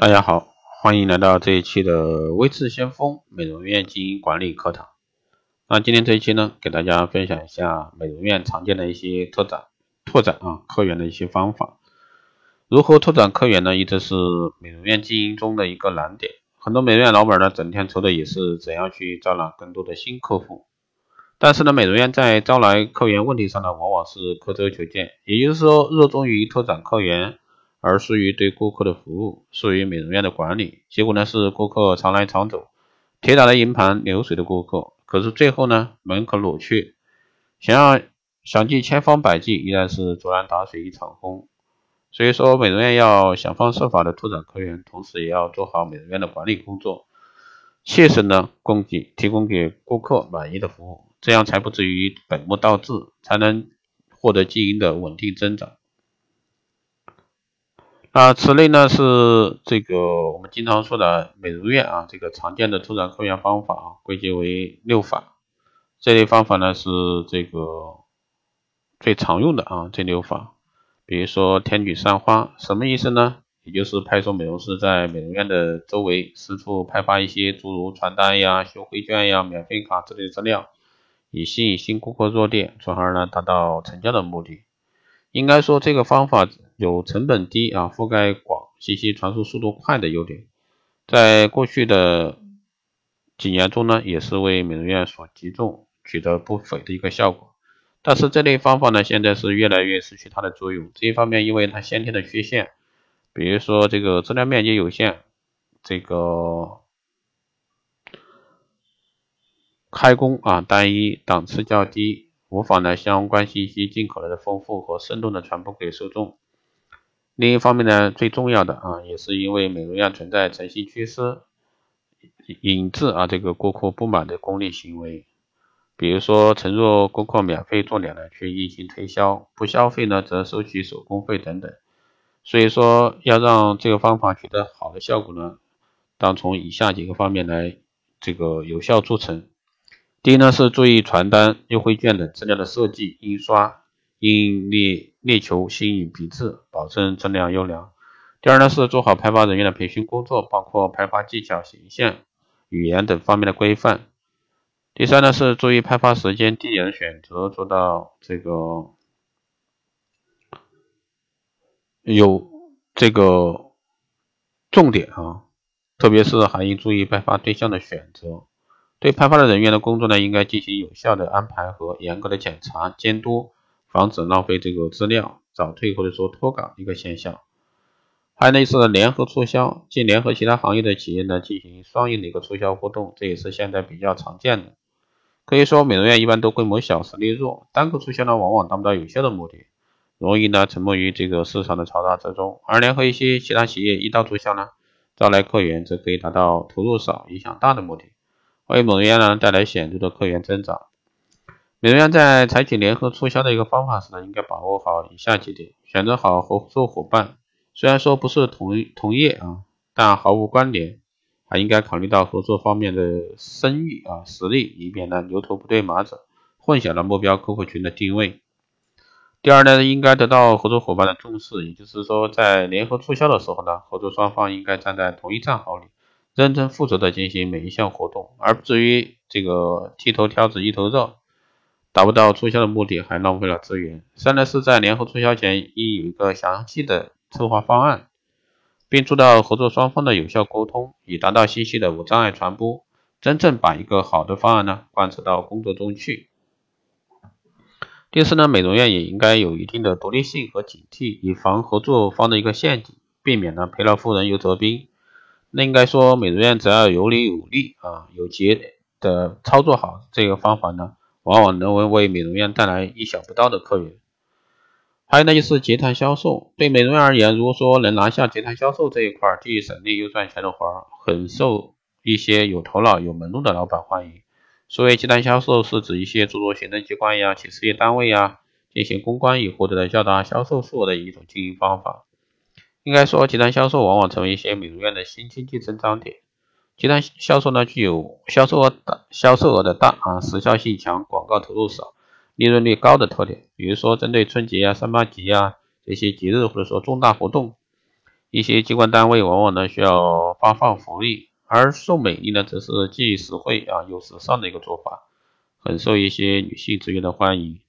大家好，欢迎来到这一期的微智先锋美容院经营管理课堂。那今天这一期呢，给大家分享一下美容院常见的一些拓展、拓展啊客源的一些方法。如何拓展客源呢？一直是美容院经营中的一个难点。很多美容院老板呢，整天愁的也是怎样去招揽更多的新客户。但是呢，美容院在招来客源问题上呢，往往是刻舟求剑，也就是说，热衷于拓展客源。而疏于对顾客的服务，疏于美容院的管理，结果呢是顾客常来常走，铁打的营盘流水的顾客，可是最后呢门可罗雀，想要想尽千方百计，依然是竹篮打水一场空。所以说，美容院要想方设法的拓展客源，同时也要做好美容院的管理工作，切实的供给提供给顾客满意的服务，这样才不至于本末倒置，才能获得经营的稳定增长。啊，此类呢是这个我们经常说的美容院啊，这个常见的拓展客源方法啊，归结为六法。这类方法呢是这个最常用的啊，这六法。比如说天女散花，什么意思呢？也就是派出美容师在美容院的周围四处派发一些诸如传单呀、优惠券呀、免费卡之类的资料，以吸引新顾客入店，从而呢达到成交的目的。应该说这个方法。有成本低啊，覆盖广，信息传输速度快的优点，在过去的几年中呢，也是为美容院所集中，取得不菲的一个效果。但是这类方法呢，现在是越来越失去它的作用。这一方面，因为它先天的缺陷，比如说这个资料面积有限，这个开工啊单一，档次较低，无法呢相关信息尽可能的丰富和生动的传播给受众。另一方面呢，最重要的啊，也是因为美容院存在诚信缺失，引致啊这个顾客不满的功利行为，比如说承诺顾客免费做脸呢，却硬性推销，不消费呢则收取手工费等等。所以说，要让这个方法取得好的效果呢，当从以下几个方面来这个有效促成。第一呢是注意传单、优惠券等资料的设计、印刷。应力力求新颖笔致，保证质量优良。第二呢是做好派发人员的培训工作，包括派发技巧、形象、语言等方面的规范。第三呢是注意派发时间、地点的选择，做到这个有这个重点啊，特别是还应注意派发对象的选择。对派发的人员的工作呢，应该进行有效的安排和严格的检查监督。防止浪费这个资料、早退或者说脱岗一个现象。还有呢是联合促销，即联合其他行业的企业呢进行双赢的一个促销活动，这也是现在比较常见的。可以说美容院一般都规模小、实力弱，单个促销呢往往达不到有效的目的，容易呢沉没于这个市场的嘈杂之中。而联合一些其他企业一道促销呢，招来客源则可以达到投入少、影响大的目的，为美容院呢带来显著的客源增长。美容院在采取联合促销的一个方法时呢，应该把握好以下几点：选择好合作伙伴，虽然说不是同同业啊，但毫无关联，还应该考虑到合作方面的声誉啊实力，以免呢牛头不对马嘴，混淆了目标客户群的定位。第二呢，应该得到合作伙伴的重视，也就是说，在联合促销的时候呢，合作双方应该站在同一战壕里，认真负责的进行每一项活动，而不至于这个剃头挑子一头热。达不到促销的目的，还浪费了资源。三呢是在联合促销前应有一个详细的策划方案，并做到合作双方的有效沟通，以达到信息的无障碍传播，真正把一个好的方案呢贯彻到工作中去。第四呢，美容院也应该有一定的独立性和警惕，以防合作方的一个陷阱，避免呢赔了夫人又折兵。那应该说，美容院只要有理有利啊，有节的操作好这个方法呢。往往能为为美容院带来意想不到的客源。还有呢，就是结谈销售。对美容院而言，如果说能拿下结谈销售这一块，既省力又赚钱的活，很受一些有头脑、有门路的老板欢迎。所谓结谈销售，是指一些诸如行政机关呀、企事业单位呀进行公关以获得的较大销售数额的一种经营方法。应该说，集团销售往往成为一些美容院的新经济增长点。集团销售呢，具有销售额大、销售额的大啊，时效性强、广告投入少、利润率高的特点。比如说，针对春节啊、三八节啊这些节日或者说重大活动，一些机关单位往往呢需要发放福利，而送美丽呢则是既实惠啊又时尚的一个做法，很受一些女性职员的欢迎。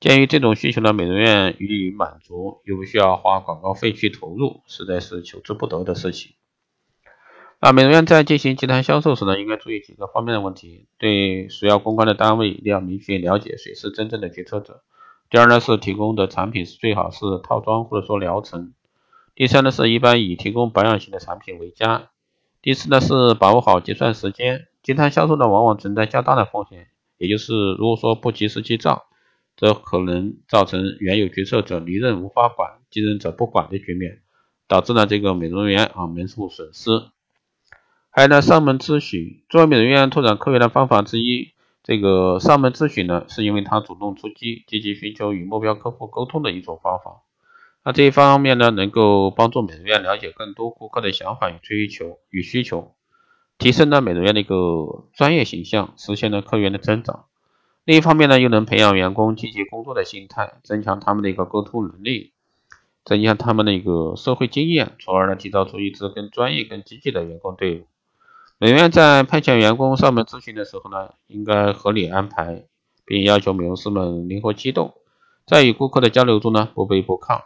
鉴于这种需求呢，美容院予以满足，又不需要花广告费去投入，实在是求之不得的事情。那美容院在进行集团销售时呢，应该注意几个方面的问题。对需要公关的单位，一定要明确了解谁是真正的决策者。第二呢，是提供的产品是最好是套装或者说疗程。第三呢，是一般以提供保养型的产品为佳。第四呢，是把握好结算时间。集团销售呢，往往存在较大的风险，也就是如果说不及时记账。则可能造成原有决策者离任无法管，继任者不管的局面，导致呢这个美容院啊门户损失。还有呢上门咨询，作为美容院拓展客源的方法之一，这个上门咨询呢是因为他主动出击，积极寻求与目标客户沟通的一种方法。那这一方面呢能够帮助美容院了解更多顾客的想法与追求与需求，提升了美容院的一个专业形象，实现了客源的增长。另一方面呢，又能培养员工积极工作的心态，增强他们的一个沟通能力，增加他们的一个社会经验，从而呢，提造出一支更专业、更积极的员工队伍。美容院在派遣员工上门咨询的时候呢，应该合理安排，并要求美容师们灵活机动，在与顾客的交流中呢，不卑不亢。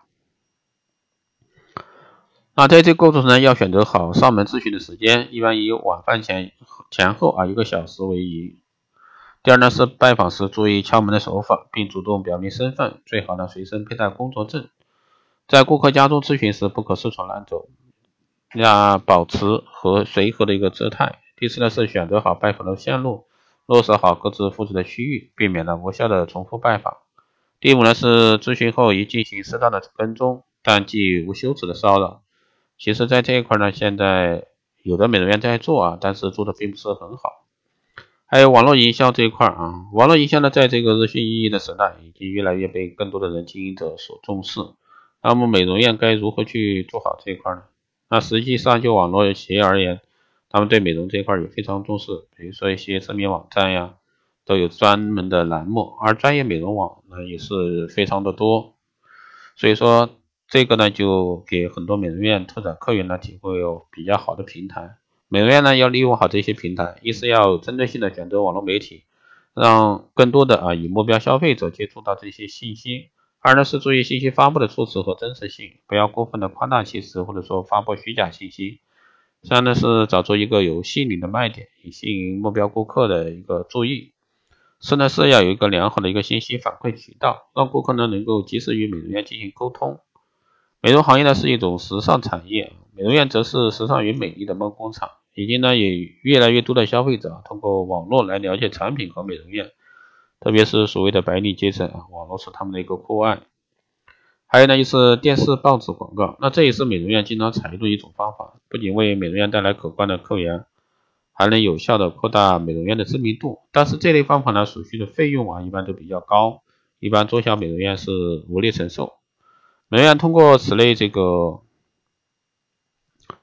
那在这过程中呢，要选择好上门咨询的时间，一般以晚饭前前后啊一个小时为宜。第二呢是拜访时注意敲门的手法，并主动表明身份，最好呢随身佩戴工作证。在顾客家中咨询时，不可四处乱走，要保持和随和的一个姿态。第四呢是选择好拜访的线路，落实好各自负责的区域，避免了无效的重复拜访。第五呢是咨询后宜进行适当的跟踪，但忌无休止的骚扰。其实，在这一块呢，现在有的美容院在做啊，但是做的并不是很好。还有网络营销这一块啊，网络营销呢，在这个日新月异的时代，已经越来越被更多的人经营者所重视。那么美容院该如何去做好这一块呢？那实际上就网络企业而言，他们对美容这一块也非常重视，比如说一些知名网站呀，都有专门的栏目，而专业美容网呢也是非常的多。所以说这个呢，就给很多美容院拓展客源呢提供有比较好的平台。美容院呢要利用好这些平台，一是要针对性的选择网络媒体，让更多的啊以目标消费者接触到这些信息；二呢是注意信息发布的措辞和真实性，不要过分的夸大其词或者说发布虚假信息；三呢是找出一个有吸引力的卖点，以吸引目标顾客的一个注意；四呢是要有一个良好的一个信息反馈渠道，让顾客呢能够及时与美容院进行沟通。美容行业呢是一种时尚产业，美容院则是时尚与美丽的梦工厂。已经呢，也越来越多的消费者通过网络来了解产品和美容院，特别是所谓的白领阶层啊，网络是他们的一个酷爱。还有呢，就是电视、报纸广告，那这也是美容院经常采用的一种方法，不仅为美容院带来可观的客源，还能有效的扩大美容院的知名度。但是这类方法呢，所需的费用啊，一般都比较高，一般中小美容院是无力承受。美容院通过此类这个。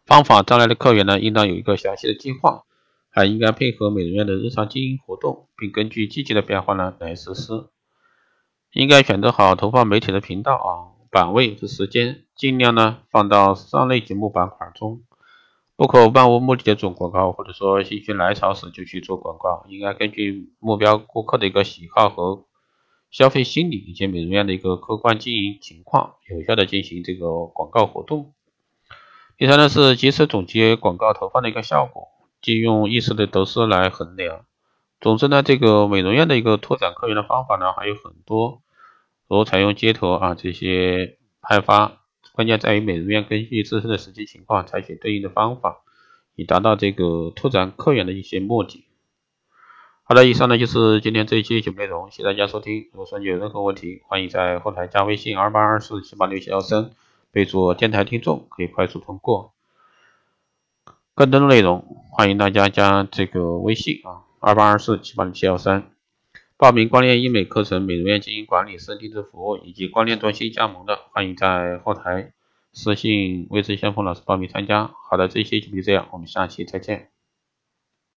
方法招来的客源呢，应当有一个详细的计划，还应该配合美容院的日常经营活动，并根据季节的变化呢来实施。应该选择好投放媒体的频道啊、版位和时间，尽量呢放到上类节目板块中，不可漫无目的的做广告，或者说心血来潮时就去做广告。应该根据目标顾客的一个喜好和消费心理以及美容院的一个客观经营情况，有效的进行这个广告活动。第三呢是及时总结广告投放的一个效果，即用意识的得失来衡量。总之呢，这个美容院的一个拓展客源的方法呢还有很多，如采用街头啊这些派发，关键在于美容院根据自身的实际情况采取对应的方法，以达到这个拓展客源的一些目的。好了，以上呢就是今天这一期节目内容，谢谢大家收听。如果说你有任何问题，欢迎在后台加微信二八二四七八六七幺三。备注电台听众可以快速通过。更多的内容，欢迎大家加这个微信啊，二八二四七八零七幺三，报名光电医美课程、美容院经营管理、私人定制服务以及光电中心加盟的，欢迎在后台私信魏志先锋老师报名参加。好的，这期就这样，我们下期再见。